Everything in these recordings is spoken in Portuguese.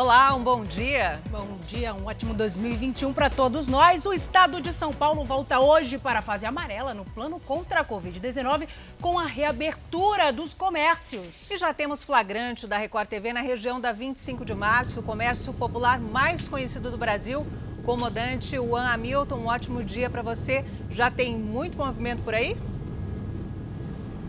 Olá, um bom dia. Bom dia, um ótimo 2021 para todos nós. O estado de São Paulo volta hoje para a fase amarela no plano contra a Covid-19 com a reabertura dos comércios. E já temos flagrante da Record TV na região da 25 de março, o comércio popular mais conhecido do Brasil. Comodante, Juan Hamilton, um ótimo dia para você. Já tem muito movimento por aí?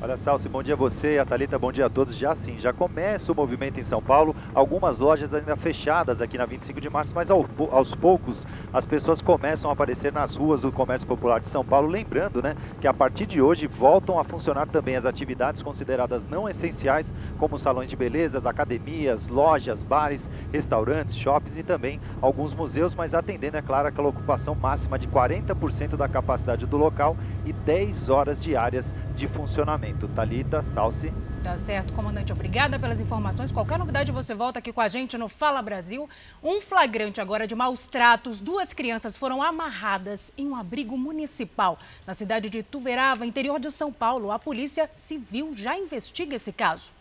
Olha, Salsi, bom dia a você, a Thalita, bom dia a todos. Já sim, já começa o movimento em São Paulo. Algumas lojas ainda fechadas aqui na 25 de março, mas aos poucos as pessoas começam a aparecer nas ruas do comércio popular de São Paulo. Lembrando, né, que a partir de hoje voltam a funcionar também as atividades consideradas não essenciais, como salões de belezas, academias, lojas, bares, restaurantes, shoppings e também alguns museus, mas atendendo, é claro, aquela ocupação máxima de 40% da capacidade do local e 10 horas diárias de funcionamento. Talita, Salsi. Tá certo, comandante. Obrigada pelas informações. Qualquer novidade você volta aqui com a gente no Fala Brasil. Um flagrante agora de maus tratos. Duas crianças foram amarradas em um abrigo municipal na cidade de Tuverava, interior de São Paulo. A Polícia Civil já investiga esse caso.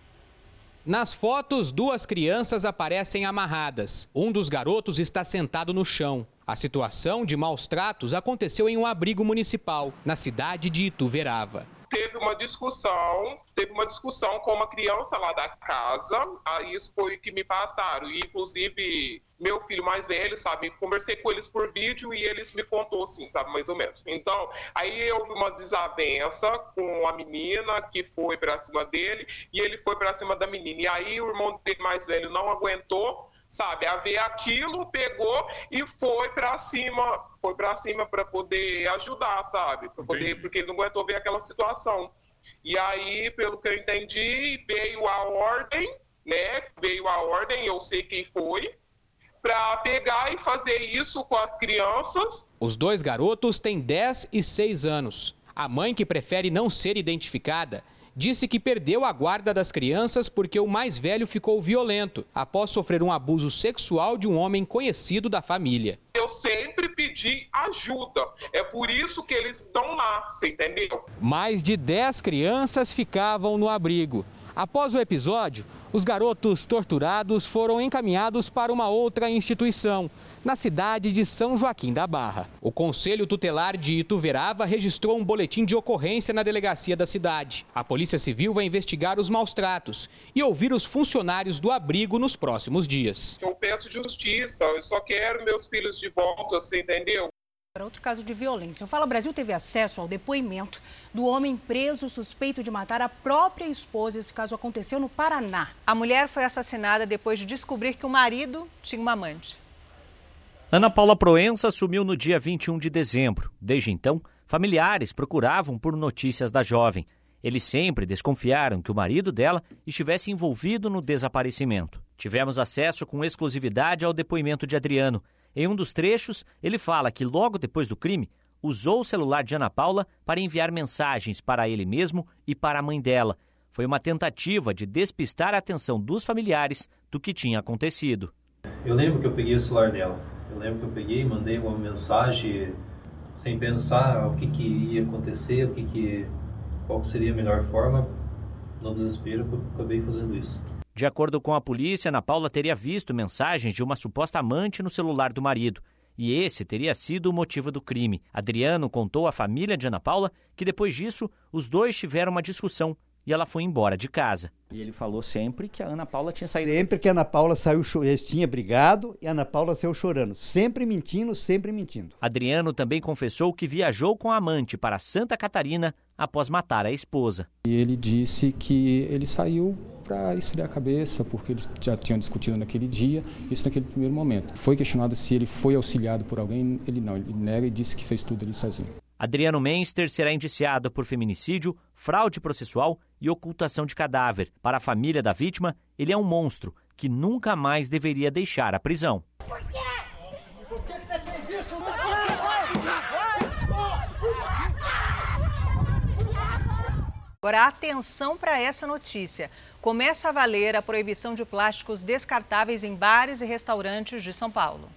Nas fotos, duas crianças aparecem amarradas. Um dos garotos está sentado no chão. A situação de maus tratos aconteceu em um abrigo municipal, na cidade de Ituverava teve uma discussão, teve uma discussão com uma criança lá da casa, aí isso foi o que me passaram, e inclusive meu filho mais velho, sabe, conversei com eles por vídeo e eles me contou assim, sabe, mais ou menos. Então, aí houve uma desavença com a menina que foi para cima dele e ele foi para cima da menina. E aí o irmão dele mais velho não aguentou sabe? A ver aquilo, pegou e foi para cima, foi para cima para poder ajudar, sabe? Pra poder, porque ele não aguentou ver aquela situação. E aí, pelo que eu entendi, veio a ordem, né? Veio a ordem, eu sei quem foi, para pegar e fazer isso com as crianças. Os dois garotos têm 10 e 6 anos. A mãe, que prefere não ser identificada, disse que perdeu a guarda das crianças porque o mais velho ficou violento após sofrer um abuso sexual de um homem conhecido da família. Eu sempre pedi ajuda, é por isso que eles estão lá, você entendeu? Mais de 10 crianças ficavam no abrigo. Após o episódio, os garotos torturados foram encaminhados para uma outra instituição na cidade de São Joaquim da Barra. O Conselho Tutelar de Ituverava registrou um boletim de ocorrência na delegacia da cidade. A Polícia Civil vai investigar os maus tratos e ouvir os funcionários do abrigo nos próximos dias. Eu peço justiça, eu só quero meus filhos de volta, você entendeu? Para outro caso de violência. O Fala Brasil teve acesso ao depoimento do homem preso suspeito de matar a própria esposa. Esse caso aconteceu no Paraná. A mulher foi assassinada depois de descobrir que o marido tinha uma amante. Ana Paula Proença assumiu no dia 21 de dezembro. Desde então, familiares procuravam por notícias da jovem. Eles sempre desconfiaram que o marido dela estivesse envolvido no desaparecimento. Tivemos acesso com exclusividade ao depoimento de Adriano. Em um dos trechos, ele fala que logo depois do crime, usou o celular de Ana Paula para enviar mensagens para ele mesmo e para a mãe dela. Foi uma tentativa de despistar a atenção dos familiares do que tinha acontecido. Eu lembro que eu peguei o celular dela eu lembro que eu peguei, mandei uma mensagem sem pensar o que, que ia acontecer, o que, que qual seria a melhor forma. No desespero, eu acabei fazendo isso. De acordo com a polícia, Ana Paula teria visto mensagens de uma suposta amante no celular do marido. E esse teria sido o motivo do crime. Adriano contou à família de Ana Paula que depois disso os dois tiveram uma discussão e ela foi embora de casa. E ele falou sempre que a Ana Paula tinha saído. Sempre que a Ana Paula saiu, eles tinham brigado e a Ana Paula saiu chorando. Sempre mentindo, sempre mentindo. Adriano também confessou que viajou com a amante para Santa Catarina após matar a esposa. E ele disse que ele saiu para esfriar a cabeça, porque eles já tinham discutido naquele dia, isso naquele primeiro momento. Foi questionado se ele foi auxiliado por alguém, ele não, ele nega e disse que fez tudo ele sozinho. Adriano Menster será indiciado por feminicídio, fraude processual e ocultação de cadáver. Para a família da vítima, ele é um monstro que nunca mais deveria deixar a prisão. Por quê? Por que você fez isso? Agora, atenção para essa notícia. Começa a valer a proibição de plásticos descartáveis em bares e restaurantes de São Paulo.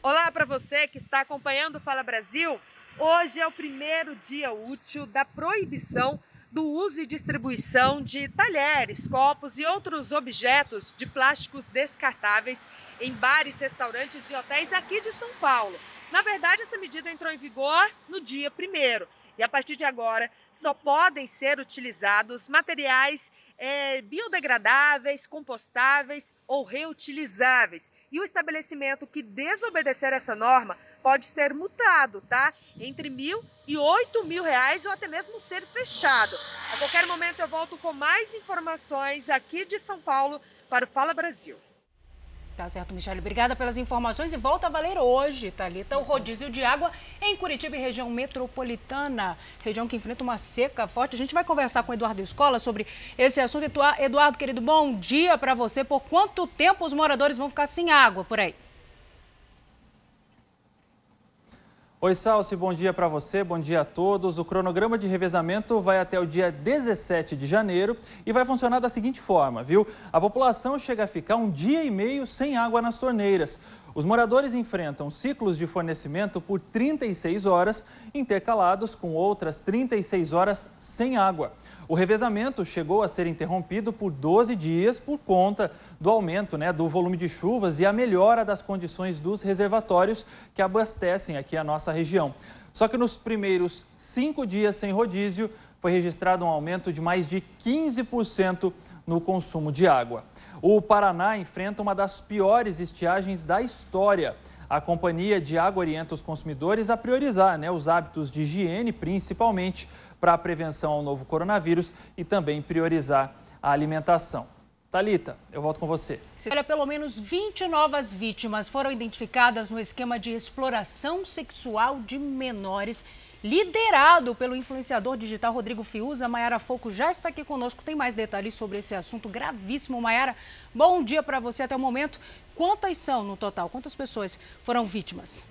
Olá para você que está acompanhando o Fala Brasil. Hoje é o primeiro dia útil da proibição do uso e distribuição de talheres, copos e outros objetos de plásticos descartáveis em bares, restaurantes e hotéis aqui de São Paulo. Na verdade, essa medida entrou em vigor no dia primeiro e a partir de agora só podem ser utilizados materiais é, biodegradáveis, compostáveis ou reutilizáveis. E o estabelecimento que desobedecer essa norma pode ser multado, tá? Entre mil e oito mil reais ou até mesmo ser fechado. A qualquer momento eu volto com mais informações aqui de São Paulo para o Fala Brasil. Tá certo, Michele. Obrigada pelas informações e volta a valer hoje, Thalita, o rodízio de água em Curitiba e região metropolitana, região que enfrenta uma seca forte. A gente vai conversar com Eduardo Escola sobre esse assunto. Eduardo, querido, bom dia para você. Por quanto tempo os moradores vão ficar sem água por aí? Oi, Salsi, bom dia para você, bom dia a todos. O cronograma de revezamento vai até o dia 17 de janeiro e vai funcionar da seguinte forma, viu? A população chega a ficar um dia e meio sem água nas torneiras. Os moradores enfrentam ciclos de fornecimento por 36 horas, intercalados com outras 36 horas sem água. O revezamento chegou a ser interrompido por 12 dias por conta do aumento né, do volume de chuvas e a melhora das condições dos reservatórios que abastecem aqui a nossa região. Só que nos primeiros cinco dias sem rodízio, foi registrado um aumento de mais de 15% no consumo de água. O Paraná enfrenta uma das piores estiagens da história. A Companhia de Água orienta os consumidores a priorizar né, os hábitos de higiene, principalmente para a prevenção ao novo coronavírus e também priorizar a alimentação. Talita, eu volto com você. Olha, pelo menos 20 novas vítimas foram identificadas no esquema de exploração sexual de menores liderado pelo influenciador digital Rodrigo Fiuza. Maiara Foco já está aqui conosco, tem mais detalhes sobre esse assunto gravíssimo. Maiara, bom dia para você até o momento. Quantas são no total? Quantas pessoas foram vítimas?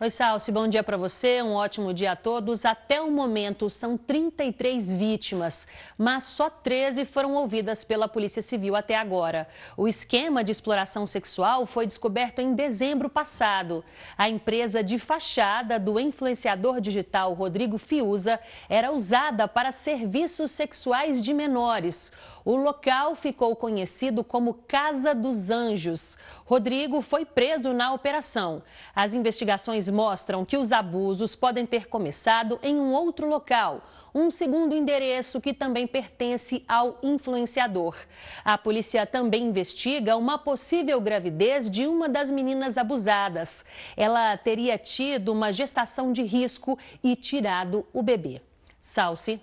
Oi, Salsi, bom dia para você, um ótimo dia a todos. Até o momento são 33 vítimas, mas só 13 foram ouvidas pela Polícia Civil até agora. O esquema de exploração sexual foi descoberto em dezembro passado. A empresa de fachada do influenciador digital Rodrigo Fiuza era usada para serviços sexuais de menores. O local ficou conhecido como Casa dos Anjos. Rodrigo foi preso na operação. As investigações mostram que os abusos podem ter começado em um outro local, um segundo endereço que também pertence ao influenciador. A polícia também investiga uma possível gravidez de uma das meninas abusadas. Ela teria tido uma gestação de risco e tirado o bebê. Salce.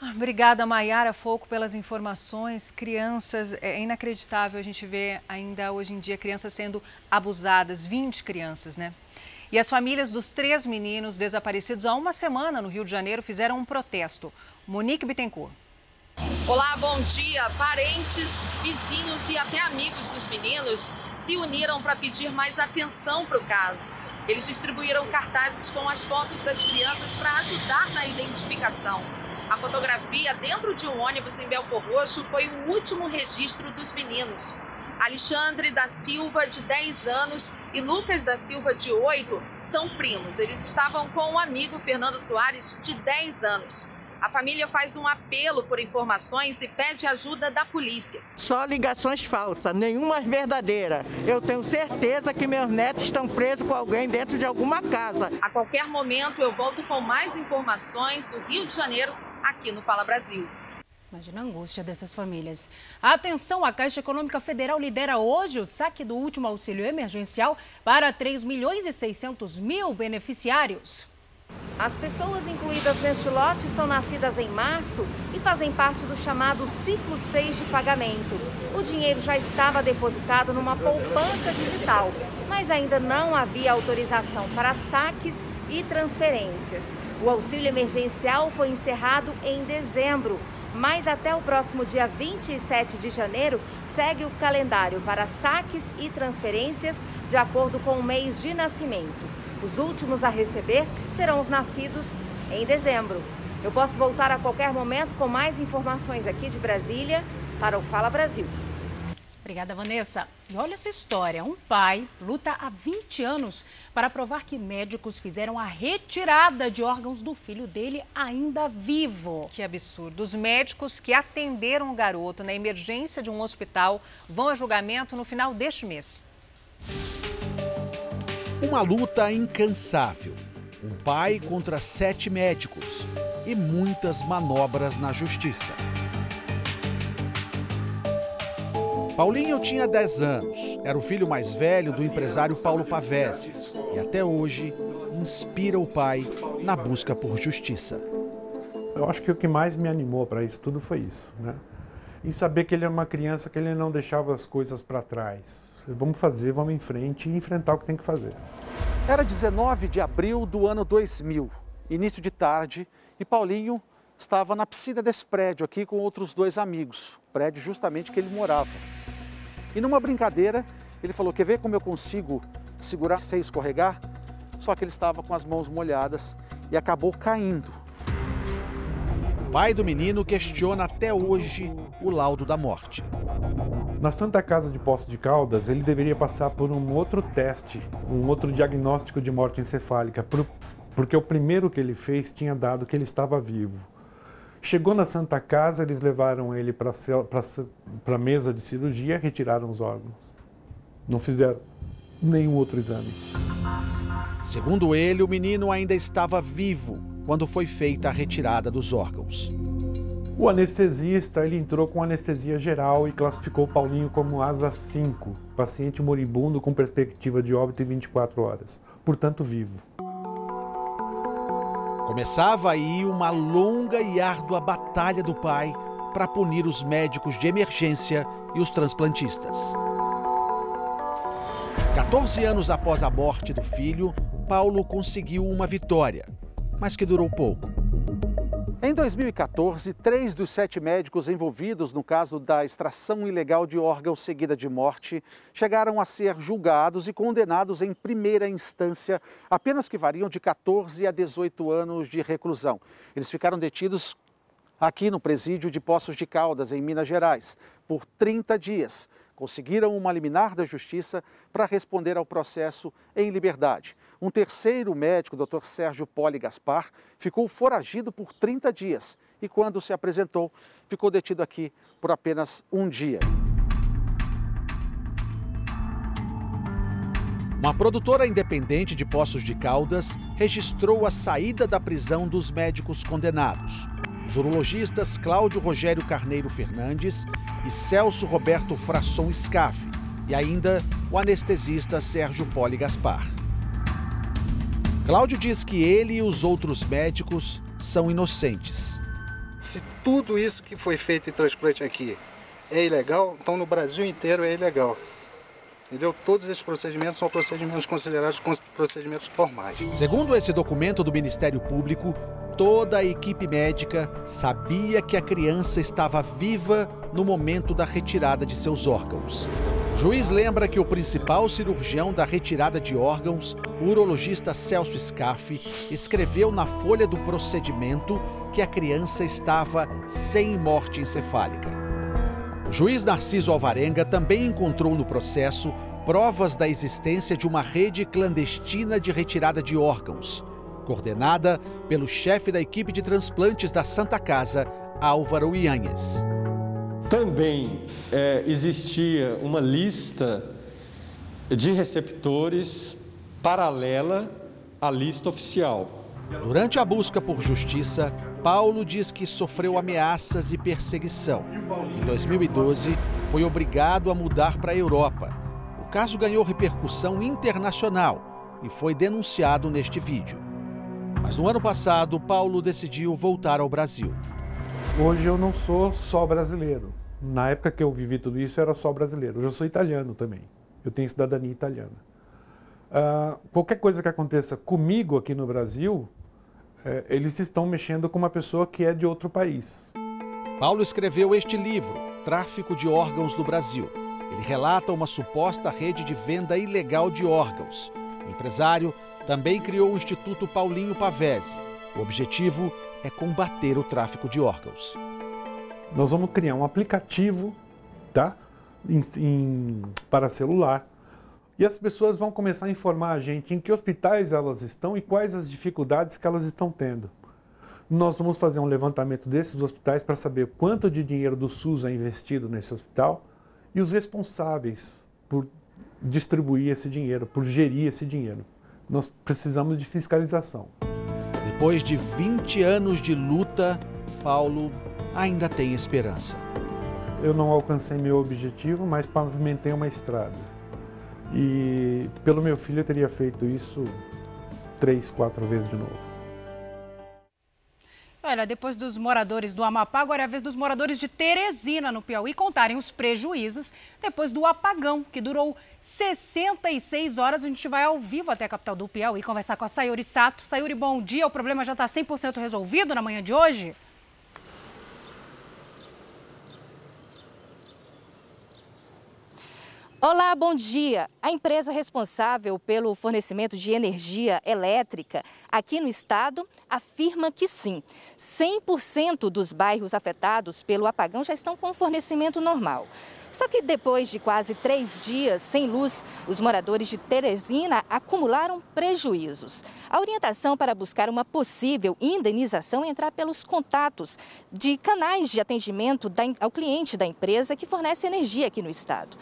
Obrigada, Maiara Foco, pelas informações. Crianças, é inacreditável a gente ver ainda hoje em dia crianças sendo abusadas, 20 crianças, né? E as famílias dos três meninos desaparecidos há uma semana no Rio de Janeiro fizeram um protesto. Monique Bittencourt. Olá, bom dia. Parentes, vizinhos e até amigos dos meninos se uniram para pedir mais atenção para o caso. Eles distribuíram cartazes com as fotos das crianças para ajudar na identificação. A fotografia dentro de um ônibus em Belfor Roxo foi o último registro dos meninos. Alexandre da Silva, de 10 anos, e Lucas da Silva, de 8, são primos. Eles estavam com um amigo, Fernando Soares, de 10 anos. A família faz um apelo por informações e pede ajuda da polícia. Só ligações falsas, nenhuma verdadeira. Eu tenho certeza que meus netos estão presos com alguém dentro de alguma casa. A qualquer momento eu volto com mais informações do Rio de Janeiro aqui no Fala Brasil. Imagina a angústia dessas famílias. Atenção, a Caixa Econômica Federal lidera hoje o saque do último auxílio emergencial para 3 milhões e 600 mil beneficiários. As pessoas incluídas neste lote são nascidas em março e fazem parte do chamado ciclo 6 de pagamento. O dinheiro já estava depositado numa poupança digital, mas ainda não havia autorização para saques e transferências. O auxílio emergencial foi encerrado em dezembro, mas até o próximo dia 27 de janeiro segue o calendário para saques e transferências de acordo com o mês de nascimento. Os últimos a receber serão os nascidos em dezembro. Eu posso voltar a qualquer momento com mais informações aqui de Brasília para o Fala Brasil. Obrigada, Vanessa. E olha essa história: um pai luta há 20 anos para provar que médicos fizeram a retirada de órgãos do filho dele ainda vivo. Que absurdo. Os médicos que atenderam o garoto na emergência de um hospital vão a julgamento no final deste mês. Uma luta incansável. Um pai contra sete médicos e muitas manobras na justiça. Paulinho tinha 10 anos, era o filho mais velho do empresário Paulo Pavese e até hoje inspira o pai na busca por justiça. Eu acho que o que mais me animou para isso tudo foi isso, né? E saber que ele é uma criança que ele não deixava as coisas para trás. Vamos fazer, vamos em frente e enfrentar o que tem que fazer. Era 19 de abril do ano 2000, início de tarde, e Paulinho estava na piscina desse prédio aqui com outros dois amigos, prédio justamente que ele morava. E numa brincadeira, ele falou: Quer ver como eu consigo segurar sem escorregar? Só que ele estava com as mãos molhadas e acabou caindo. O pai do menino questiona até hoje o laudo da morte. Na Santa Casa de Poços de Caldas, ele deveria passar por um outro teste, um outro diagnóstico de morte encefálica, porque o primeiro que ele fez tinha dado que ele estava vivo. Chegou na Santa Casa, eles levaram ele para a mesa de cirurgia, retiraram os órgãos. Não fizeram nenhum outro exame. Segundo ele, o menino ainda estava vivo quando foi feita a retirada dos órgãos. O anestesista ele entrou com anestesia geral e classificou o Paulinho como asa 5, paciente moribundo com perspectiva de óbito em 24 horas, portanto vivo. Começava aí uma longa e árdua batalha do pai para punir os médicos de emergência e os transplantistas. 14 anos após a morte do filho, Paulo conseguiu uma vitória, mas que durou pouco. Em 2014, três dos sete médicos envolvidos no caso da extração ilegal de órgãos seguida de morte chegaram a ser julgados e condenados em primeira instância, apenas que variam de 14 a 18 anos de reclusão. Eles ficaram detidos aqui no presídio de Poços de Caldas, em Minas Gerais, por 30 dias conseguiram uma liminar da justiça para responder ao processo em liberdade. Um terceiro médico, Dr. Sérgio Poli Gaspar, ficou foragido por 30 dias e, quando se apresentou, ficou detido aqui por apenas um dia. Uma produtora independente de Poços de Caldas registrou a saída da prisão dos médicos condenados os urologistas Cláudio Rogério Carneiro Fernandes e Celso Roberto Frasson Scaff, e ainda o anestesista Sérgio Poli Gaspar. Cláudio diz que ele e os outros médicos são inocentes. Se tudo isso que foi feito em transplante aqui é ilegal, então no Brasil inteiro é ilegal. Entendeu? Todos esses procedimentos são procedimentos considerados procedimentos normais. Segundo esse documento do Ministério Público, toda a equipe médica sabia que a criança estava viva no momento da retirada de seus órgãos. Juiz lembra que o principal cirurgião da retirada de órgãos, o urologista Celso Scaff, escreveu na folha do procedimento que a criança estava sem morte encefálica. O juiz Narciso Alvarenga também encontrou no processo provas da existência de uma rede clandestina de retirada de órgãos, coordenada pelo chefe da equipe de transplantes da Santa Casa, Álvaro Ianhes. Também é, existia uma lista de receptores paralela à lista oficial. Durante a busca por justiça, Paulo diz que sofreu ameaças e perseguição. Em 2012, foi obrigado a mudar para a Europa. O caso ganhou repercussão internacional e foi denunciado neste vídeo. Mas no ano passado, Paulo decidiu voltar ao Brasil. Hoje eu não sou só brasileiro. Na época que eu vivi tudo isso, eu era só brasileiro. Hoje eu sou italiano também. Eu tenho cidadania italiana. Uh, qualquer coisa que aconteça comigo aqui no Brasil, é, eles estão mexendo com uma pessoa que é de outro país. Paulo escreveu este livro, Tráfico de Órgãos do Brasil. Ele relata uma suposta rede de venda ilegal de órgãos. O empresário também criou o Instituto Paulinho Pavese. O objetivo é combater o tráfico de órgãos. Nós vamos criar um aplicativo, tá? em, em, para celular. E as pessoas vão começar a informar a gente em que hospitais elas estão e quais as dificuldades que elas estão tendo. Nós vamos fazer um levantamento desses hospitais para saber quanto de dinheiro do SUS é investido nesse hospital e os responsáveis por distribuir esse dinheiro, por gerir esse dinheiro. Nós precisamos de fiscalização. Depois de 20 anos de luta, Paulo ainda tem esperança. Eu não alcancei meu objetivo, mas pavimentei uma estrada. E pelo meu filho eu teria feito isso três, quatro vezes de novo. Olha, depois dos moradores do Amapá, agora é a vez dos moradores de Teresina, no Piauí, contarem os prejuízos depois do apagão, que durou 66 horas. A gente vai ao vivo até a capital do Piauí conversar com a Sayuri Sato. Sayuri, bom dia. O problema já está 100% resolvido na manhã de hoje? Olá, bom dia. A empresa responsável pelo fornecimento de energia elétrica aqui no estado afirma que sim, 100% dos bairros afetados pelo apagão já estão com fornecimento normal. Só que depois de quase três dias sem luz, os moradores de Teresina acumularam prejuízos. A orientação para buscar uma possível indenização é entrar pelos contatos de canais de atendimento ao cliente da empresa que fornece energia aqui no estado.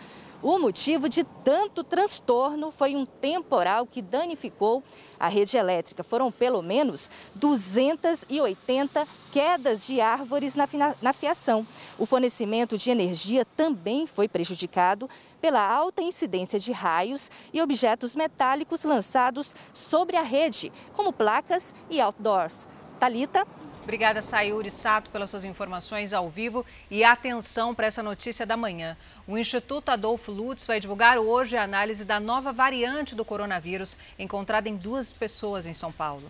O motivo de tanto transtorno foi um temporal que danificou a rede elétrica. Foram pelo menos 280 quedas de árvores na, fiação. O fornecimento de energia também foi prejudicado pela alta incidência de raios e objetos metálicos lançados sobre a rede, como placas e outdoors. Talita, Obrigada, Sayuri Sato, pelas suas informações ao vivo e atenção para essa notícia da manhã. O Instituto Adolfo Lutz vai divulgar hoje a análise da nova variante do coronavírus encontrada em duas pessoas em São Paulo.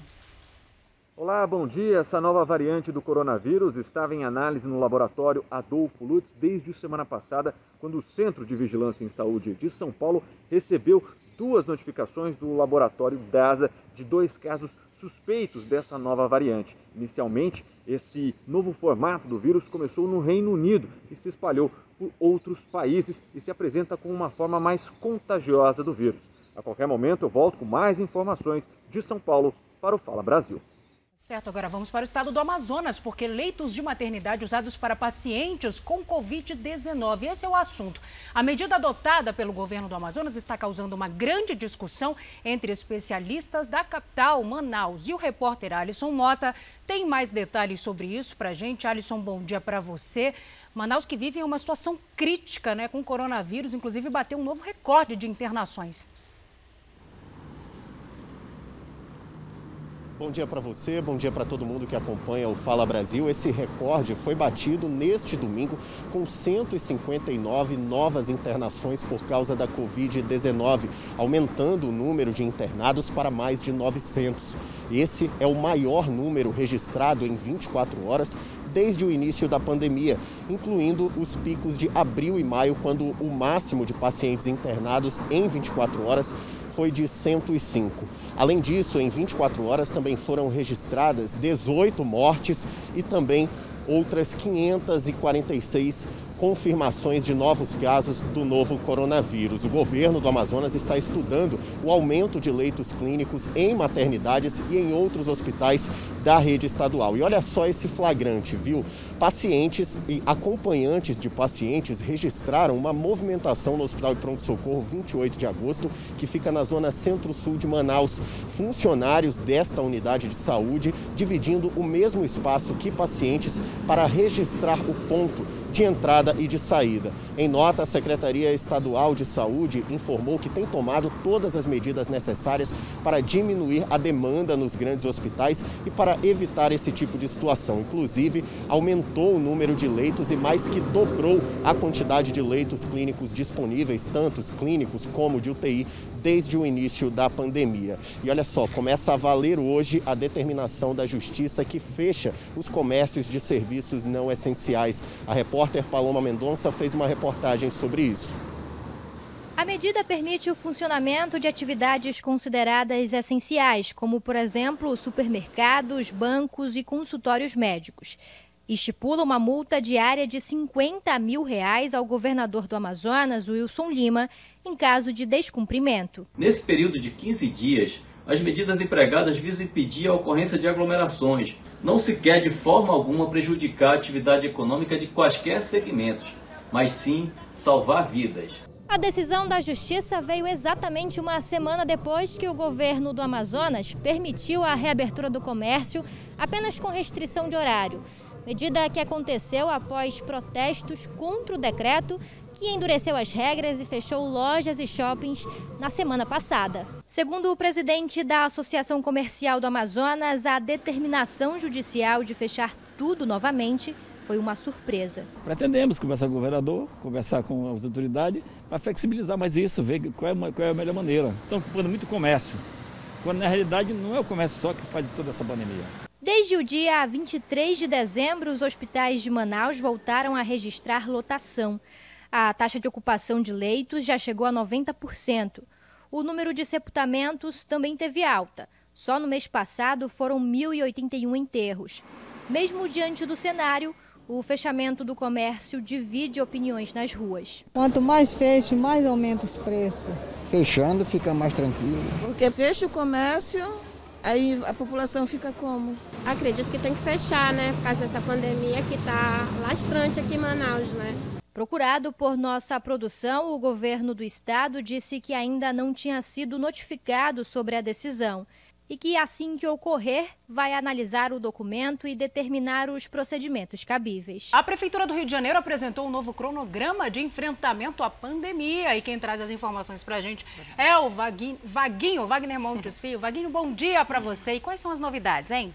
Olá, bom dia. Essa nova variante do coronavírus estava em análise no laboratório Adolfo Lutz desde semana passada, quando o Centro de Vigilância em Saúde de São Paulo recebeu duas notificações do laboratório DASA de dois casos suspeitos dessa nova variante. Inicialmente, esse novo formato do vírus começou no Reino Unido e se espalhou por outros países e se apresenta como uma forma mais contagiosa do vírus. A qualquer momento eu volto com mais informações de São Paulo para o Fala Brasil. Certo, agora vamos para o estado do Amazonas, porque leitos de maternidade usados para pacientes com Covid-19. Esse é o assunto. A medida adotada pelo governo do Amazonas está causando uma grande discussão entre especialistas da capital, Manaus. E o repórter Alisson Mota tem mais detalhes sobre isso para a gente. Alisson, bom dia para você. Manaus que vive em uma situação crítica né, com o coronavírus, inclusive bateu um novo recorde de internações. Bom dia para você, bom dia para todo mundo que acompanha o Fala Brasil. Esse recorde foi batido neste domingo com 159 novas internações por causa da Covid-19, aumentando o número de internados para mais de 900. Esse é o maior número registrado em 24 horas desde o início da pandemia, incluindo os picos de abril e maio, quando o máximo de pacientes internados em 24 horas foi de 105. Além disso, em 24 horas também foram registradas 18 mortes e também outras 546 confirmações de novos casos do novo coronavírus. O governo do Amazonas está estudando o aumento de leitos clínicos em maternidades e em outros hospitais da rede estadual. E olha só esse flagrante, viu? Pacientes e acompanhantes de pacientes registraram uma movimentação no Hospital de Pronto Socorro 28 de agosto, que fica na zona centro-sul de Manaus. Funcionários desta unidade de saúde dividindo o mesmo espaço que pacientes para registrar o ponto de entrada e de saída. Em nota, a Secretaria Estadual de Saúde informou que tem tomado todas as medidas necessárias para diminuir a demanda nos grandes hospitais e para evitar esse tipo de situação. Inclusive, aumentou o número de leitos e mais que dobrou a quantidade de leitos clínicos disponíveis, tanto clínicos como de UTI, desde o início da pandemia. E olha só, começa a valer hoje a determinação da Justiça que fecha os comércios de serviços não essenciais. A repórter Paloma Mendonça fez uma reportagem sobre isso. A medida permite o funcionamento de atividades consideradas essenciais, como, por exemplo, supermercados, bancos e consultórios médicos. Estipula uma multa diária de 50 mil reais ao governador do Amazonas, Wilson Lima, em caso de descumprimento. Nesse período de 15 dias, as medidas empregadas visam impedir a ocorrência de aglomerações. Não se quer de forma alguma prejudicar a atividade econômica de quaisquer segmentos, mas sim salvar vidas. A decisão da Justiça veio exatamente uma semana depois que o governo do Amazonas permitiu a reabertura do comércio apenas com restrição de horário. Medida que aconteceu após protestos contra o decreto que endureceu as regras e fechou lojas e shoppings na semana passada. Segundo o presidente da Associação Comercial do Amazonas, a determinação judicial de fechar tudo novamente foi uma surpresa. Pretendemos conversar com o governador, conversar com as autoridades para flexibilizar mais isso, ver qual é, qual é a melhor maneira. Estão ocupando muito comércio, quando na realidade não é o comércio só que faz toda essa pandemia. Desde o dia 23 de dezembro, os hospitais de Manaus voltaram a registrar lotação. A taxa de ocupação de leitos já chegou a 90%. O número de sepultamentos também teve alta. Só no mês passado foram 1.081 enterros. Mesmo diante do cenário, o fechamento do comércio divide opiniões nas ruas. Quanto mais fecha, mais aumenta os preços. Fechando fica mais tranquilo. Porque fecha o comércio, aí a população fica como? Acredito que tem que fechar, né? Por causa dessa pandemia que está lastrante aqui em Manaus, né? Procurado por nossa produção, o governo do estado disse que ainda não tinha sido notificado sobre a decisão e que, assim que ocorrer, vai analisar o documento e determinar os procedimentos cabíveis. A Prefeitura do Rio de Janeiro apresentou um novo cronograma de enfrentamento à pandemia. E quem traz as informações para a gente é o Vaguinho, Vaguinho Wagner Montes Filho. Vaguinho, bom dia para você. E quais são as novidades, hein?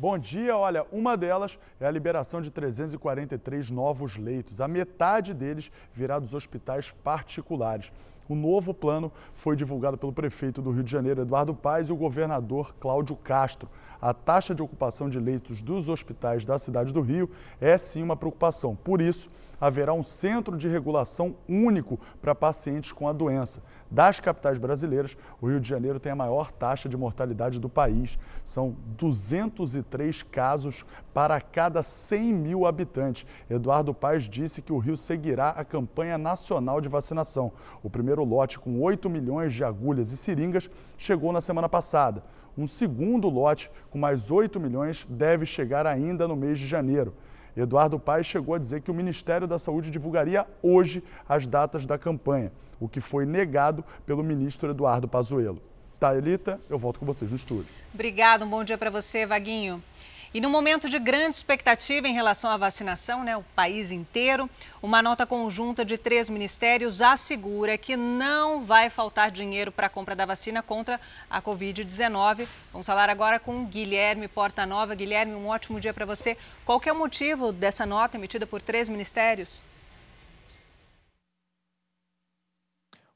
Bom dia, olha, uma delas é a liberação de 343 novos leitos. A metade deles virá dos hospitais particulares. O novo plano foi divulgado pelo prefeito do Rio de Janeiro, Eduardo Paes, e o governador Cláudio Castro. A taxa de ocupação de leitos dos hospitais da cidade do Rio é sim uma preocupação. Por isso, haverá um centro de regulação único para pacientes com a doença. Das capitais brasileiras, o Rio de Janeiro tem a maior taxa de mortalidade do país. São 203 casos para cada 100 mil habitantes. Eduardo Paes disse que o Rio seguirá a campanha nacional de vacinação. O primeiro lote, com 8 milhões de agulhas e seringas, chegou na semana passada. Um segundo lote, com mais 8 milhões, deve chegar ainda no mês de janeiro. Eduardo Paes chegou a dizer que o Ministério da Saúde divulgaria hoje as datas da campanha, o que foi negado pelo ministro Eduardo Pazuello. Thalita, eu volto com vocês no estúdio. Obrigado, um bom dia para você, Vaguinho. E no momento de grande expectativa em relação à vacinação, né, o país inteiro, uma nota conjunta de três ministérios assegura que não vai faltar dinheiro para a compra da vacina contra a Covid-19. Vamos falar agora com Guilherme Portanova. Guilherme, um ótimo dia para você. Qual é o motivo dessa nota emitida por três ministérios?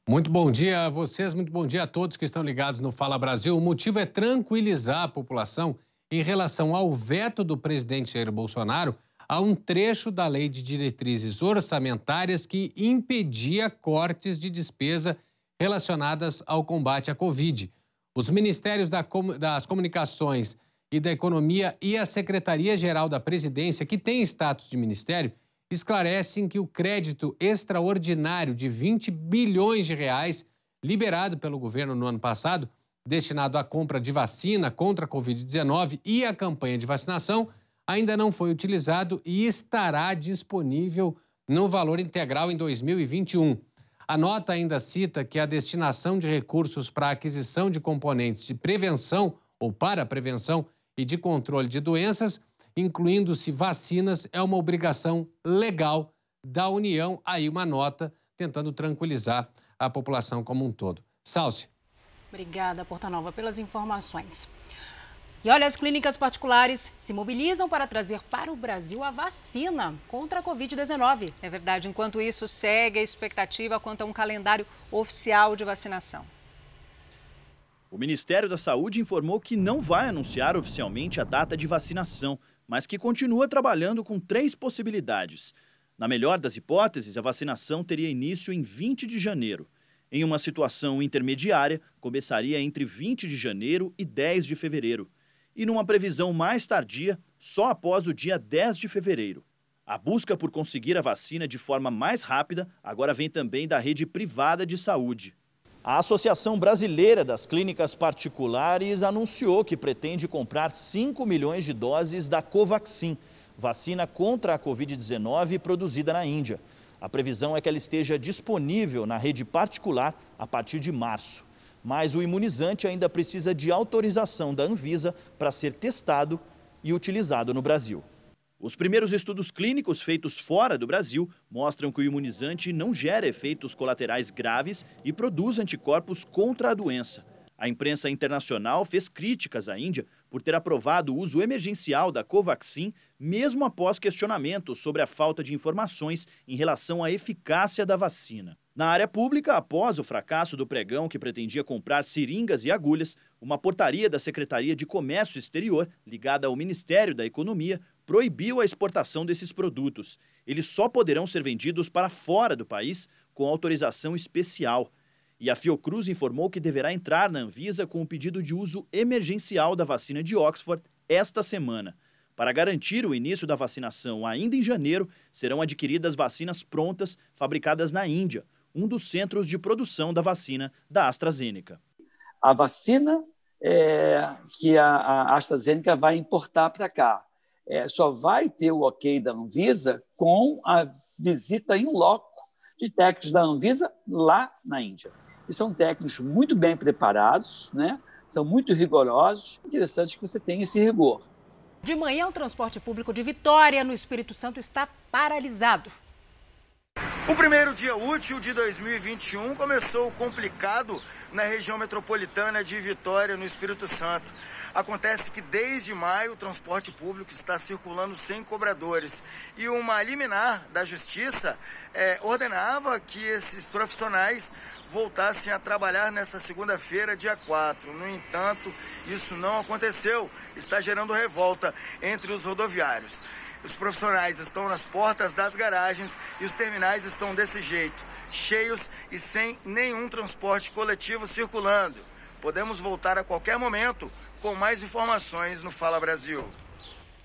Muito bom dia a vocês, muito bom dia a todos que estão ligados no Fala Brasil. O motivo é tranquilizar a população em relação ao veto do presidente Jair Bolsonaro a um trecho da lei de diretrizes orçamentárias que impedia cortes de despesa relacionadas ao combate à Covid. Os ministérios das Comunicações e da Economia e a Secretaria-Geral da Presidência, que tem status de ministério, esclarecem que o crédito extraordinário de 20 bilhões de reais liberado pelo governo no ano passado destinado à compra de vacina contra a Covid-19 e à campanha de vacinação ainda não foi utilizado e estará disponível no valor integral em 2021. A nota ainda cita que a destinação de recursos para a aquisição de componentes de prevenção ou para prevenção e de controle de doenças, incluindo-se vacinas, é uma obrigação legal da União. Aí uma nota tentando tranquilizar a população como um todo. Salce. Obrigada, Portanova, pelas informações. E olha, as clínicas particulares se mobilizam para trazer para o Brasil a vacina contra a Covid-19. É verdade. Enquanto isso, segue a expectativa quanto a um calendário oficial de vacinação. O Ministério da Saúde informou que não vai anunciar oficialmente a data de vacinação, mas que continua trabalhando com três possibilidades. Na melhor das hipóteses, a vacinação teria início em 20 de janeiro. Em uma situação intermediária, começaria entre 20 de janeiro e 10 de fevereiro. e numa previsão mais tardia, só após o dia 10 de fevereiro. A busca por conseguir a vacina de forma mais rápida agora vem também da rede privada de saúde. A Associação Brasileira das Clínicas Particulares anunciou que pretende comprar 5 milhões de doses da Covaxin, vacina contra a Covid-19 produzida na Índia. A previsão é que ela esteja disponível na rede particular a partir de março. Mas o imunizante ainda precisa de autorização da Anvisa para ser testado e utilizado no Brasil. Os primeiros estudos clínicos feitos fora do Brasil mostram que o imunizante não gera efeitos colaterais graves e produz anticorpos contra a doença. A imprensa internacional fez críticas à Índia por ter aprovado o uso emergencial da Covaxin, mesmo após questionamentos sobre a falta de informações em relação à eficácia da vacina. Na área pública, após o fracasso do pregão que pretendia comprar seringas e agulhas, uma portaria da Secretaria de Comércio Exterior, ligada ao Ministério da Economia, proibiu a exportação desses produtos. Eles só poderão ser vendidos para fora do país com autorização especial. E a Fiocruz informou que deverá entrar na Anvisa com o pedido de uso emergencial da vacina de Oxford esta semana. Para garantir o início da vacinação ainda em janeiro, serão adquiridas vacinas prontas fabricadas na Índia, um dos centros de produção da vacina da AstraZeneca. A vacina é, que a, a AstraZeneca vai importar para cá é, só vai ter o ok da Anvisa com a visita em loco de técnicos da Anvisa lá na Índia. E são técnicos muito bem preparados, né? são muito rigorosos. Interessante que você tenha esse rigor. De manhã, o transporte público de Vitória, no Espírito Santo, está paralisado. O primeiro dia útil de 2021 começou complicado na região metropolitana de Vitória, no Espírito Santo. Acontece que desde maio o transporte público está circulando sem cobradores e uma liminar da Justiça é, ordenava que esses profissionais voltassem a trabalhar nessa segunda-feira, dia 4. No entanto, isso não aconteceu, está gerando revolta entre os rodoviários. Os profissionais estão nas portas das garagens e os terminais estão desse jeito, cheios e sem nenhum transporte coletivo circulando. Podemos voltar a qualquer momento com mais informações no Fala Brasil.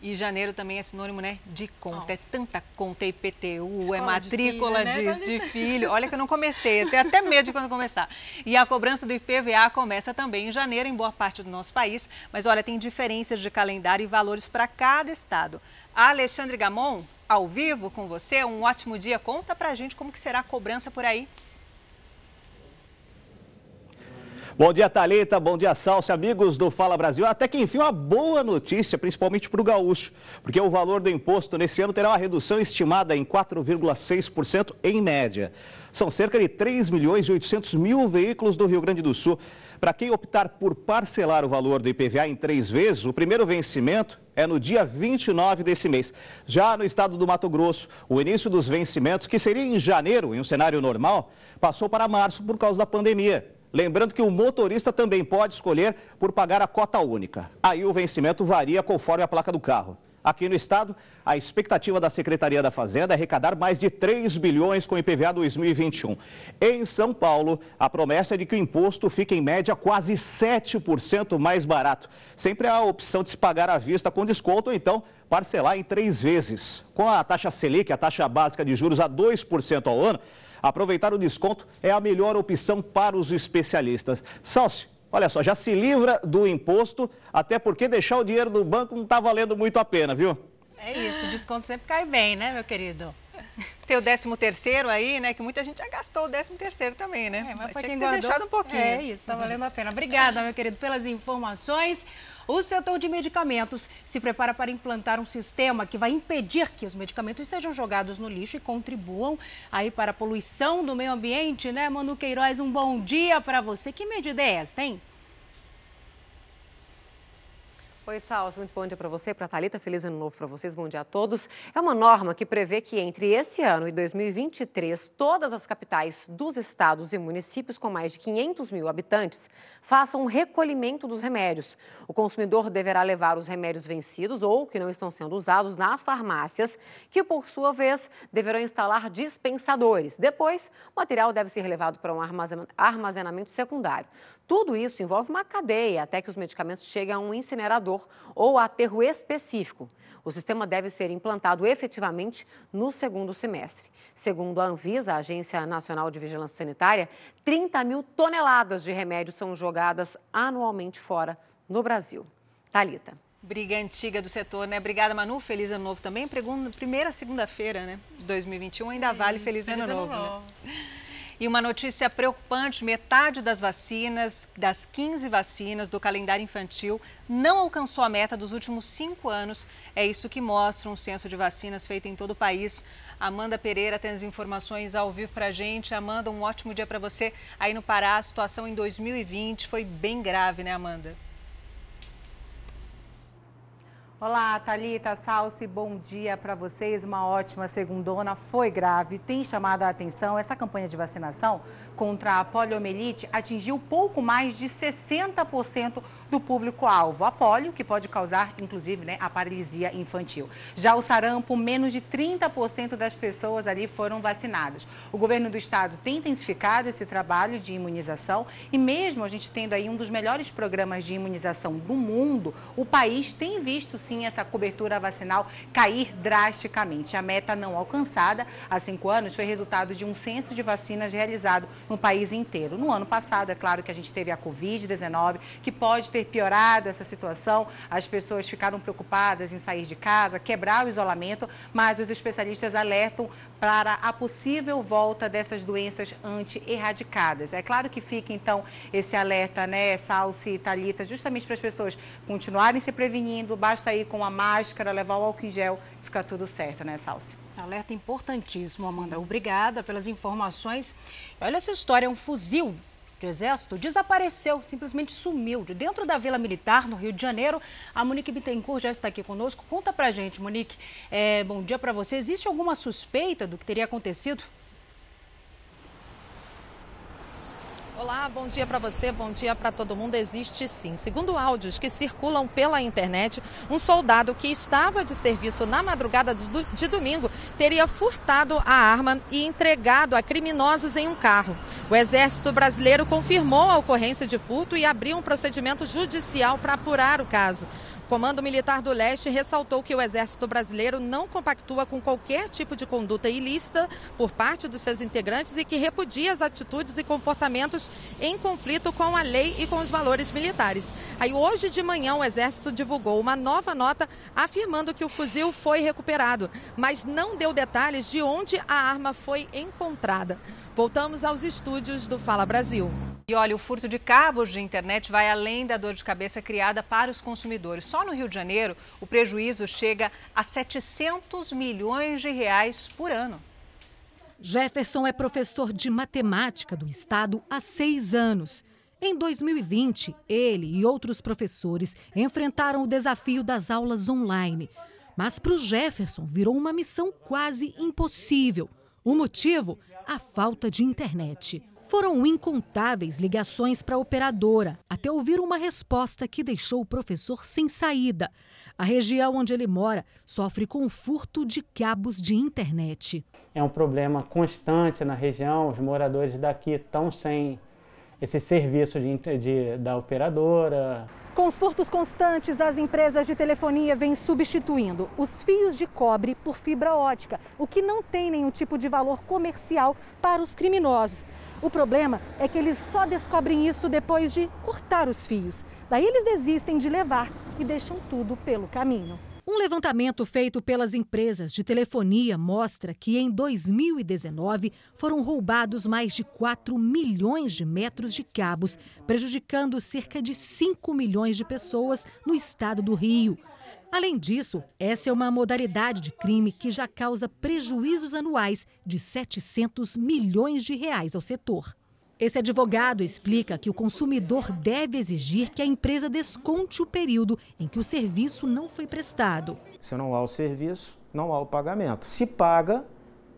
E janeiro também é sinônimo, né, de conta. Oh. É tanta conta, é IPTU, Escola é matrícula de filho, né? de, de filho. Olha que eu não comecei, eu tenho até medo de quando começar. E a cobrança do IPVA começa também em janeiro em boa parte do nosso país. Mas olha, tem diferenças de calendário e valores para cada estado. Alexandre Gamon, ao vivo com você, um ótimo dia. Conta pra gente como que será a cobrança por aí. Bom dia, Thalita. Bom dia, Salsa. Amigos do Fala Brasil. Até que enfim, uma boa notícia, principalmente para o gaúcho, porque o valor do imposto nesse ano terá uma redução estimada em 4,6% em média. São cerca de 3 milhões e 800 mil veículos do Rio Grande do Sul. Para quem optar por parcelar o valor do IPVA em três vezes, o primeiro vencimento é no dia 29 desse mês. Já no estado do Mato Grosso, o início dos vencimentos, que seria em janeiro, em um cenário normal, passou para março por causa da pandemia. Lembrando que o motorista também pode escolher por pagar a cota única. Aí o vencimento varia conforme a placa do carro. Aqui no estado, a expectativa da Secretaria da Fazenda é arrecadar mais de 3 bilhões com o IPVA 2021. Em São Paulo, a promessa é de que o imposto fique em média quase 7% mais barato. Sempre há a opção de se pagar à vista com desconto ou então parcelar em três vezes. Com a taxa Selic, a taxa básica de juros a 2% ao ano, Aproveitar o desconto é a melhor opção para os especialistas. Salsi, olha só, já se livra do imposto, até porque deixar o dinheiro no banco não está valendo muito a pena, viu? É isso, o desconto sempre cai bem, né, meu querido? Tem o 13 terceiro aí, né? Que muita gente já gastou o 13 terceiro também, né? É, mas foi quem ter deixado um pouquinho. É isso, tá valendo a pena. Obrigada, meu querido, pelas informações. O setor de medicamentos se prepara para implantar um sistema que vai impedir que os medicamentos sejam jogados no lixo e contribuam aí para a poluição do meio ambiente, né? Manu Queiroz, um bom dia para você. Que medida é esta, hein? Oi, Salso, muito bom dia para você, para a Thalita, feliz ano novo para vocês, bom dia a todos. É uma norma que prevê que entre esse ano e 2023, todas as capitais dos estados e municípios com mais de 500 mil habitantes façam um recolhimento dos remédios. O consumidor deverá levar os remédios vencidos ou que não estão sendo usados nas farmácias, que por sua vez deverão instalar dispensadores. Depois, o material deve ser levado para um armazenamento secundário. Tudo isso envolve uma cadeia até que os medicamentos cheguem a um incinerador ou aterro específico. O sistema deve ser implantado efetivamente no segundo semestre. Segundo a Anvisa, a Agência Nacional de Vigilância Sanitária, 30 mil toneladas de remédios são jogadas anualmente fora no Brasil. Talita. Briga antiga do setor, né? Obrigada, Manu. Feliz ano novo também. Primeira segunda-feira, né? 2021 ainda vale Feliz, Feliz ano, ano, novo. novo. Né? E uma notícia preocupante: metade das vacinas, das 15 vacinas do calendário infantil, não alcançou a meta dos últimos cinco anos. É isso que mostra um censo de vacinas feito em todo o país. Amanda Pereira tem as informações ao vivo para a gente. Amanda, um ótimo dia para você. Aí no Pará, a situação em 2020 foi bem grave, né, Amanda? Olá, Thalita, Salsi, bom dia para vocês. Uma ótima segundona. Foi grave, tem chamado a atenção. Essa campanha de vacinação contra a poliomielite atingiu pouco mais de 60% do público-alvo. A polio, que pode causar, inclusive, né, a paralisia infantil. Já o sarampo, menos de 30% das pessoas ali foram vacinadas. O governo do estado tem intensificado esse trabalho de imunização e mesmo a gente tendo aí um dos melhores programas de imunização do mundo, o país tem visto sim essa cobertura vacinal cair drasticamente. A meta não alcançada há cinco anos foi resultado de um censo de vacinas realizado no país inteiro. No ano passado, é claro que a gente teve a Covid-19, que pode ter piorado essa situação, as pessoas ficaram preocupadas em sair de casa, quebrar o isolamento, mas os especialistas alertam para a possível volta dessas doenças anti-erradicadas. É claro que fica, então, esse alerta, né, Salsi e Thalita, justamente para as pessoas continuarem se prevenindo, basta ir com a máscara, levar o álcool em gel, fica tudo certo, né, Salsi? Alerta importantíssimo, Amanda. Sim. Obrigada pelas informações. Olha essa história, um fuzil de Exército desapareceu, simplesmente sumiu de dentro da Vila Militar, no Rio de Janeiro. A Monique Bittencourt já está aqui conosco. Conta pra gente, Monique. É, bom dia para você. Existe alguma suspeita do que teria acontecido? Olá, bom dia para você, bom dia para todo mundo. Existe sim. Segundo áudios que circulam pela internet, um soldado que estava de serviço na madrugada de domingo teria furtado a arma e entregado a criminosos em um carro. O Exército Brasileiro confirmou a ocorrência de furto e abriu um procedimento judicial para apurar o caso. Comando Militar do Leste ressaltou que o Exército Brasileiro não compactua com qualquer tipo de conduta ilícita por parte dos seus integrantes e que repudia as atitudes e comportamentos em conflito com a lei e com os valores militares. Aí hoje de manhã o Exército divulgou uma nova nota afirmando que o fuzil foi recuperado, mas não deu detalhes de onde a arma foi encontrada. Voltamos aos estúdios do Fala Brasil. E olha, o furto de cabos de internet vai além da dor de cabeça criada para os consumidores. Só no Rio de Janeiro, o prejuízo chega a 700 milhões de reais por ano. Jefferson é professor de matemática do estado há seis anos. Em 2020, ele e outros professores enfrentaram o desafio das aulas online. Mas para o Jefferson virou uma missão quase impossível. O motivo? A falta de internet. Foram incontáveis ligações para a operadora, até ouvir uma resposta que deixou o professor sem saída. A região onde ele mora sofre com o furto de cabos de internet. É um problema constante na região, os moradores daqui estão sem esse serviço de, de, da operadora. Com os furtos constantes, as empresas de telefonia vêm substituindo os fios de cobre por fibra ótica, o que não tem nenhum tipo de valor comercial para os criminosos. O problema é que eles só descobrem isso depois de cortar os fios. Daí eles desistem de levar e deixam tudo pelo caminho. Um levantamento feito pelas empresas de telefonia mostra que em 2019 foram roubados mais de 4 milhões de metros de cabos, prejudicando cerca de 5 milhões de pessoas no estado do Rio. Além disso, essa é uma modalidade de crime que já causa prejuízos anuais de 700 milhões de reais ao setor. Esse advogado explica que o consumidor deve exigir que a empresa desconte o período em que o serviço não foi prestado. Se não há o serviço, não há o pagamento. Se paga,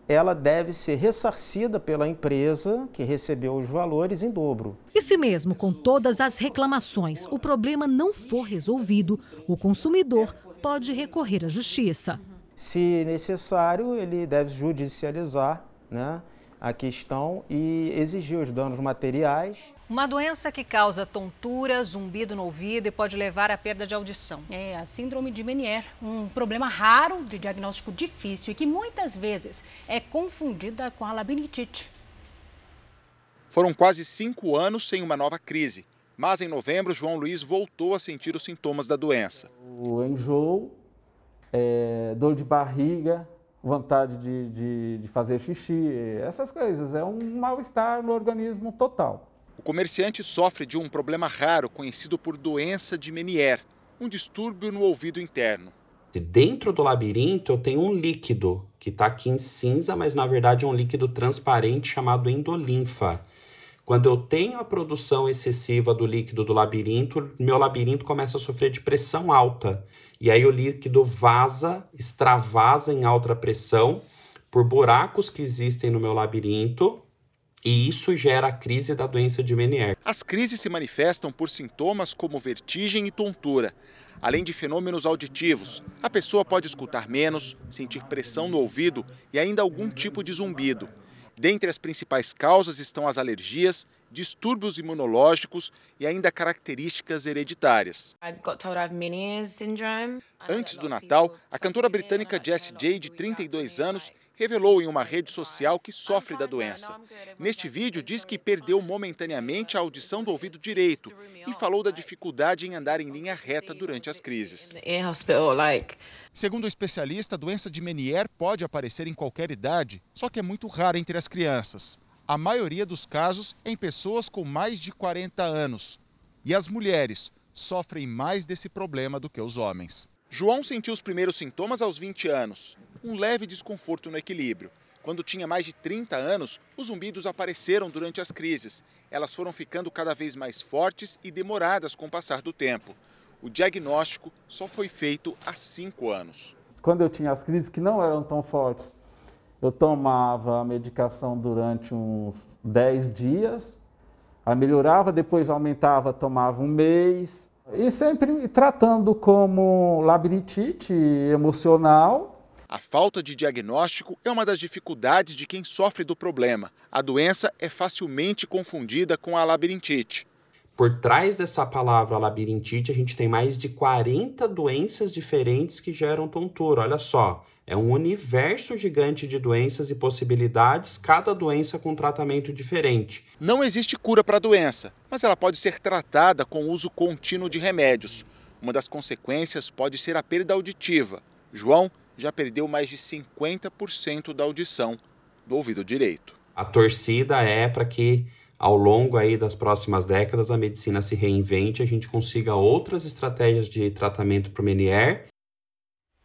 ela deve ser ressarcida pela empresa que recebeu os valores em dobro. E se mesmo com todas as reclamações o problema não for resolvido, o consumidor pode recorrer à justiça. Se necessário, ele deve judicializar né, a questão e exigir os danos materiais. Uma doença que causa tontura, zumbido no ouvido e pode levar à perda de audição. É a síndrome de Menier, um problema raro de diagnóstico difícil e que muitas vezes é confundida com a labirintite. Foram quase cinco anos sem uma nova crise, mas em novembro João Luiz voltou a sentir os sintomas da doença. O enjoo, é, dor de barriga, vontade de, de, de fazer xixi, essas coisas. É um mal-estar no organismo total. O comerciante sofre de um problema raro conhecido por doença de Menier, um distúrbio no ouvido interno. Dentro do labirinto eu tenho um líquido que está aqui em cinza, mas na verdade é um líquido transparente chamado endolinfa. Quando eu tenho a produção excessiva do líquido do labirinto, meu labirinto começa a sofrer de pressão alta. E aí o líquido vaza, extravasa em alta pressão por buracos que existem no meu labirinto, e isso gera a crise da doença de Menier. As crises se manifestam por sintomas como vertigem e tontura. Além de fenômenos auditivos, a pessoa pode escutar menos, sentir pressão no ouvido e ainda algum tipo de zumbido. Dentre as principais causas estão as alergias, distúrbios imunológicos e ainda características hereditárias. Antes do Natal, a cantora britânica Jessie J, de 32 anos, revelou em uma rede social que sofre da doença. Neste vídeo, diz que perdeu momentaneamente a audição do ouvido direito e falou da dificuldade em andar em linha reta durante as crises. Segundo o especialista, a doença de Menier pode aparecer em qualquer idade, só que é muito rara entre as crianças. A maioria dos casos é em pessoas com mais de 40 anos. E as mulheres sofrem mais desse problema do que os homens. João sentiu os primeiros sintomas aos 20 anos, um leve desconforto no equilíbrio. Quando tinha mais de 30 anos, os zumbidos apareceram durante as crises. Elas foram ficando cada vez mais fortes e demoradas com o passar do tempo. O diagnóstico só foi feito há cinco anos. Quando eu tinha as crises que não eram tão fortes, eu tomava a medicação durante uns 10 dias, aí melhorava, depois aumentava, tomava um mês, e sempre tratando como labirintite emocional. A falta de diagnóstico é uma das dificuldades de quem sofre do problema. A doença é facilmente confundida com a labirintite. Por trás dessa palavra labirintite, a gente tem mais de 40 doenças diferentes que geram tontura. Olha só, é um universo gigante de doenças e possibilidades, cada doença com tratamento diferente. Não existe cura para a doença, mas ela pode ser tratada com o uso contínuo de remédios. Uma das consequências pode ser a perda auditiva. João já perdeu mais de 50% da audição do ouvido direito. A torcida é para que ao longo aí das próximas décadas a medicina se reinvente, a gente consiga outras estratégias de tratamento para o Menier.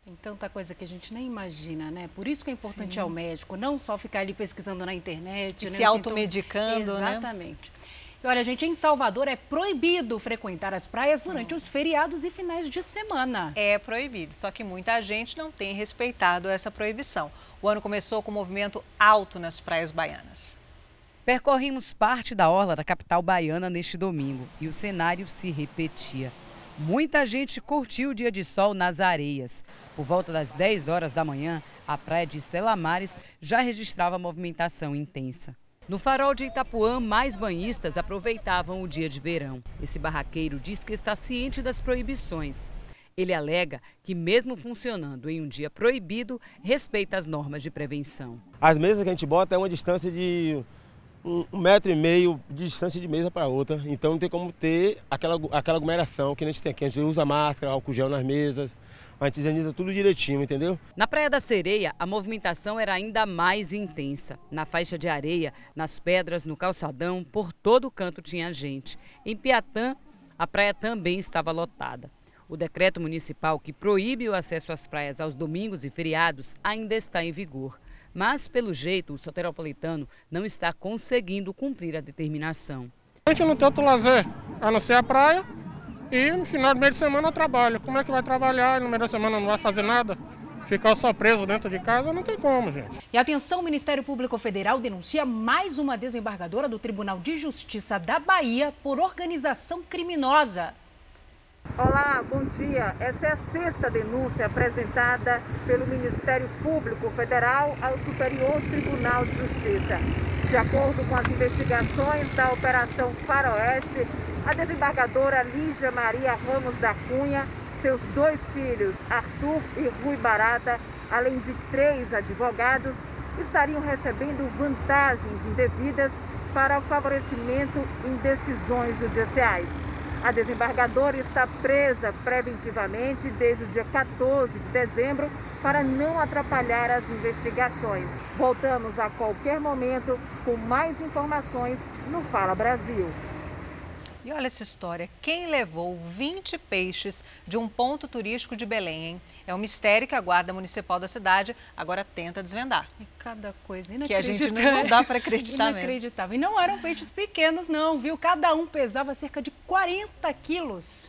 Tem tanta coisa que a gente nem imagina, né? Por isso que é importante Sim. ao médico, não só ficar ali pesquisando na internet. E né? se automedicando, Exatamente. né? Exatamente. E olha, gente, em Salvador é proibido frequentar as praias durante hum. os feriados e finais de semana. É proibido, só que muita gente não tem respeitado essa proibição. O ano começou com movimento alto nas praias baianas. Percorrimos parte da orla da capital baiana neste domingo e o cenário se repetia. Muita gente curtiu o dia de sol nas areias. Por volta das 10 horas da manhã, a praia de Estela Mares já registrava movimentação intensa. No farol de Itapuã, mais banhistas aproveitavam o dia de verão. Esse barraqueiro diz que está ciente das proibições. Ele alega que, mesmo funcionando em um dia proibido, respeita as normas de prevenção. As mesas que a gente bota é uma distância de um, um metro e meio de distância de mesa para outra. Então não tem como ter aquela, aquela aglomeração que a gente tem aqui. A gente usa máscara, álcool gel nas mesas, a gente higieniza tudo direitinho, entendeu? Na Praia da Sereia, a movimentação era ainda mais intensa. Na faixa de areia, nas pedras, no calçadão, por todo canto tinha gente. Em Piatã, a praia também estava lotada. O decreto municipal que proíbe o acesso às praias aos domingos e feriados ainda está em vigor. Mas, pelo jeito, o soteropolitano não está conseguindo cumprir a determinação. A gente não tem outro lazer a não ser a praia e no final do meio de semana eu trabalho. Como é que vai trabalhar no meio da semana não vai fazer nada? Ficar só preso dentro de casa não tem como, gente. E atenção, o Ministério Público Federal denuncia mais uma desembargadora do Tribunal de Justiça da Bahia por organização criminosa. Olá, bom dia. Essa é a sexta denúncia apresentada pelo Ministério Público Federal ao Superior Tribunal de Justiça. De acordo com as investigações da Operação Faroeste, a desembargadora Lígia Maria Ramos da Cunha, seus dois filhos, Arthur e Rui Barata, além de três advogados, estariam recebendo vantagens indevidas para o favorecimento em decisões judiciais. A desembargadora está presa preventivamente desde o dia 14 de dezembro para não atrapalhar as investigações. Voltamos a qualquer momento com mais informações no Fala Brasil. E olha essa história. Quem levou 20 peixes de um ponto turístico de Belém, hein? É um mistério que a Guarda Municipal da cidade agora tenta desvendar. E cada coisa Que a gente não, dá para acreditar mesmo. Inacreditável. E não eram peixes pequenos, não, viu? Cada um pesava cerca de 40 quilos.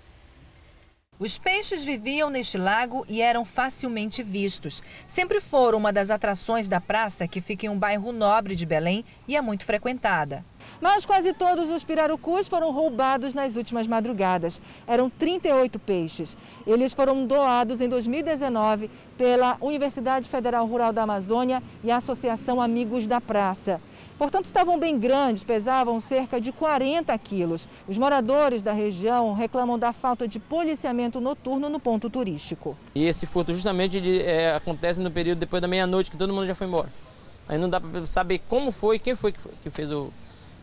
Os peixes viviam neste lago e eram facilmente vistos. Sempre foram uma das atrações da praça que fica em um bairro nobre de Belém e é muito frequentada. Mas quase todos os pirarucus foram roubados nas últimas madrugadas. Eram 38 peixes. Eles foram doados em 2019 pela Universidade Federal Rural da Amazônia e a Associação Amigos da Praça. Portanto, estavam bem grandes, pesavam cerca de 40 quilos. Os moradores da região reclamam da falta de policiamento noturno no ponto turístico. E esse furto justamente ele, é, acontece no período depois da meia-noite, que todo mundo já foi embora. Aí não dá para saber como foi, quem foi que, foi, que fez o,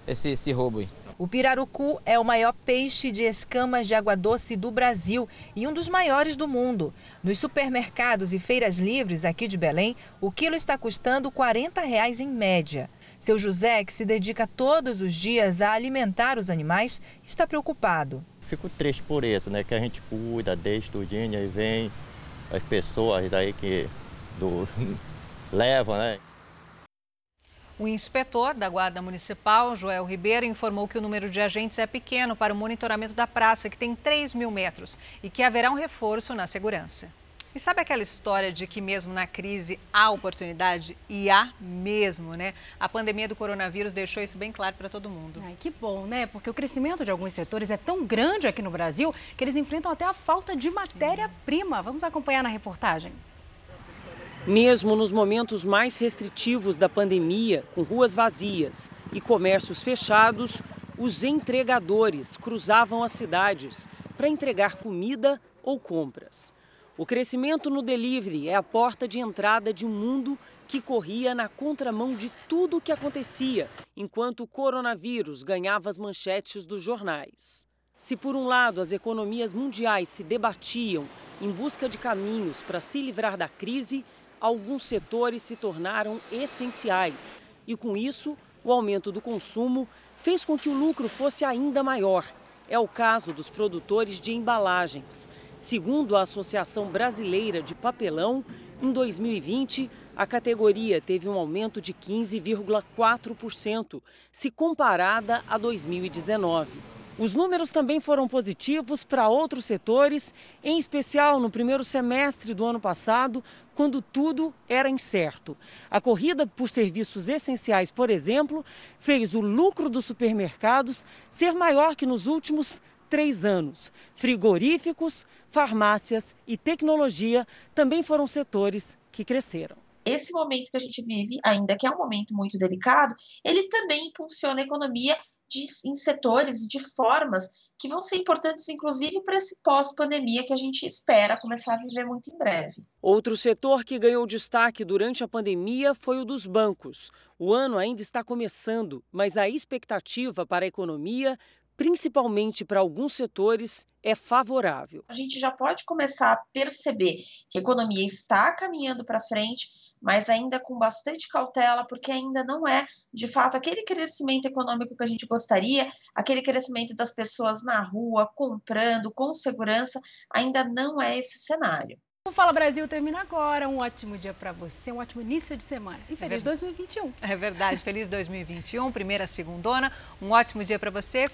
esse, esse roubo aí. O pirarucu é o maior peixe de escamas de água doce do Brasil e um dos maiores do mundo. Nos supermercados e feiras livres aqui de Belém, o quilo está custando 40 reais em média. Seu José, que se dedica todos os dias a alimentar os animais, está preocupado. Fico triste por isso, né? Que a gente cuida, deixa tudinho, aí vem as pessoas aí que do, levam, né? O inspetor da Guarda Municipal, Joel Ribeiro, informou que o número de agentes é pequeno para o monitoramento da praça, que tem 3 mil metros, e que haverá um reforço na segurança. E sabe aquela história de que mesmo na crise há oportunidade? E há mesmo, né? A pandemia do coronavírus deixou isso bem claro para todo mundo. Ai, que bom, né? Porque o crescimento de alguns setores é tão grande aqui no Brasil que eles enfrentam até a falta de matéria-prima. Vamos acompanhar na reportagem. Mesmo nos momentos mais restritivos da pandemia, com ruas vazias e comércios fechados, os entregadores cruzavam as cidades para entregar comida ou compras. O crescimento no delivery é a porta de entrada de um mundo que corria na contramão de tudo o que acontecia, enquanto o coronavírus ganhava as manchetes dos jornais. Se, por um lado, as economias mundiais se debatiam em busca de caminhos para se livrar da crise, alguns setores se tornaram essenciais e, com isso, o aumento do consumo fez com que o lucro fosse ainda maior. É o caso dos produtores de embalagens. Segundo a Associação Brasileira de Papelão, em 2020, a categoria teve um aumento de 15,4%, se comparada a 2019. Os números também foram positivos para outros setores, em especial no primeiro semestre do ano passado, quando tudo era incerto. A corrida por serviços essenciais, por exemplo, fez o lucro dos supermercados ser maior que nos últimos três anos. Frigoríficos, farmácias e tecnologia também foram setores que cresceram esse momento que a gente vive, ainda que é um momento muito delicado, ele também impulsiona a economia de, em setores e de formas que vão ser importantes, inclusive, para esse pós-pandemia que a gente espera começar a viver muito em breve. Outro setor que ganhou destaque durante a pandemia foi o dos bancos. O ano ainda está começando, mas a expectativa para a economia principalmente para alguns setores, é favorável. A gente já pode começar a perceber que a economia está caminhando para frente, mas ainda com bastante cautela, porque ainda não é, de fato, aquele crescimento econômico que a gente gostaria, aquele crescimento das pessoas na rua, comprando, com segurança, ainda não é esse cenário. O Fala Brasil termina agora. Um ótimo dia para você, um ótimo início de semana. E feliz é 2021. É verdade, feliz 2021, primeira segundona. Um ótimo dia para você.